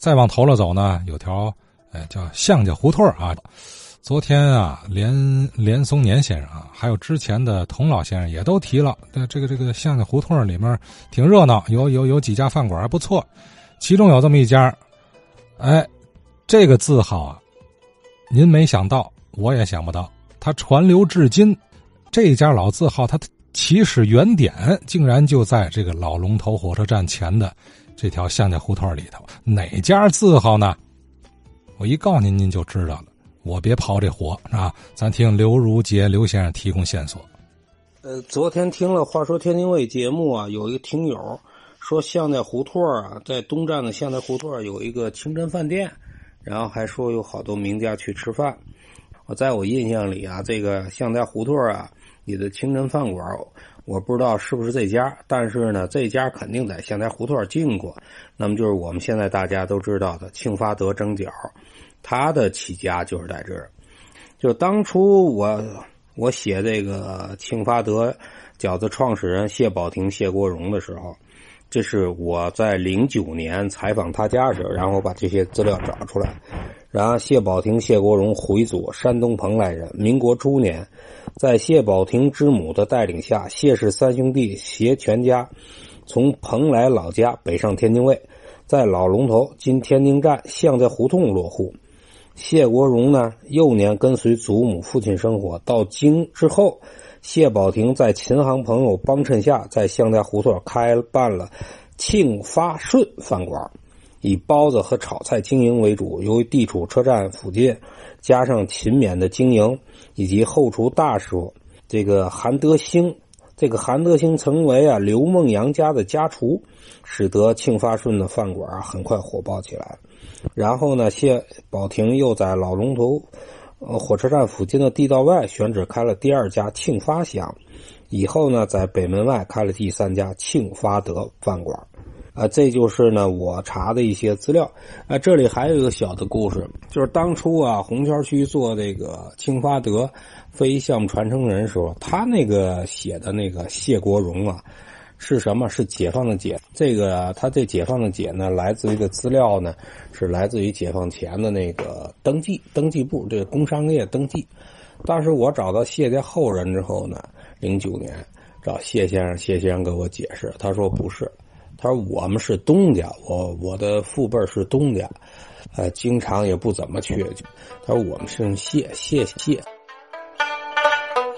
再往头了走呢，有条哎叫向家胡同啊。昨天啊，连连松年先生啊，还有之前的童老先生也都提了，但这个这个向家胡同里面挺热闹，有有有几家饭馆还不错，其中有这么一家，哎，这个字号啊，您没想到，我也想不到，它传流至今，这家老字号它起始原点竟然就在这个老龙头火车站前的这条向家胡同里头，哪家字号呢？我一告您，您就知道了。我别刨这火啊！咱听刘如杰刘先生提供线索。呃，昨天听了《话说天津卫》节目啊，有一个听友说，巷在胡同啊，在东站的巷在胡同有一个清真饭店，然后还说有好多名家去吃饭。我在我印象里啊，这个巷在胡同啊，你的清真饭馆，我不知道是不是这家，但是呢，这家肯定在巷在胡同进过。那么就是我们现在大家都知道的庆发德蒸饺。他的起家就是在这儿，就当初我我写这个庆发德饺子创始人谢宝庭谢国荣的时候，这是我在零九年采访他家时，然后把这些资料找出来。然后谢宝庭谢国荣回族，山东蓬莱人。民国初年，在谢宝庭之母的带领下，谢氏三兄弟携全家从蓬莱老家北上天津卫，在老龙头今天津站巷在胡同落户。谢国荣呢，幼年跟随祖母、父亲生活。到京之后，谢宝庭在琴行朋友帮衬下，在向家胡同开办了庆发顺饭馆，以包子和炒菜经营为主。由于地处车站附近，加上勤勉的经营以及后厨大师傅这个韩德兴，这个韩德兴成为啊刘梦阳家的家厨，使得庆发顺的饭馆很快火爆起来。然后呢，谢宝庭又在老龙头，呃，火车站附近的地道外选址开了第二家庆发香，以后呢，在北门外开了第三家庆发德饭馆，啊，这就是呢我查的一些资料。啊，这里还有一个小的故事，就是当初啊，红桥区做这个青发德非项目传承人时候，他那个写的那个谢国荣啊。是什么？是解放的解。这个他这解放的解呢，来自于的资料呢，是来自于解放前的那个登记登记部，这个工商业登记。当时我找到谢家后人之后呢，零九年找谢先生，谢先生给我解释，他说不是，他说我们是东家，我我的父辈是东家，呃，经常也不怎么去。他说我们姓谢谢谢。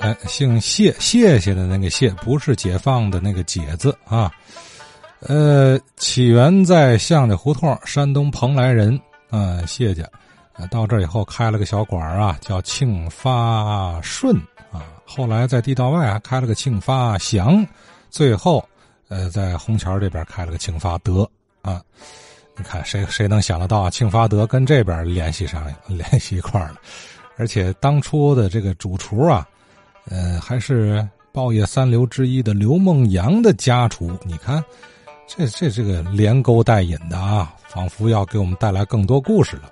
哎，姓谢，谢谢的那个谢，不是解放的那个解字啊。呃，起源在向家胡同，山东蓬莱人啊，谢家。到这以后开了个小馆啊，叫庆发顺啊。后来在地道外还开了个庆发祥，最后呃在虹桥这边开了个庆发德啊。你看谁谁能想得到啊庆发德跟这边联系上联系一块了？而且当初的这个主厨啊。呃，还是报业三流之一的刘梦阳的家厨，你看，这这这个连勾带引的啊，仿佛要给我们带来更多故事了。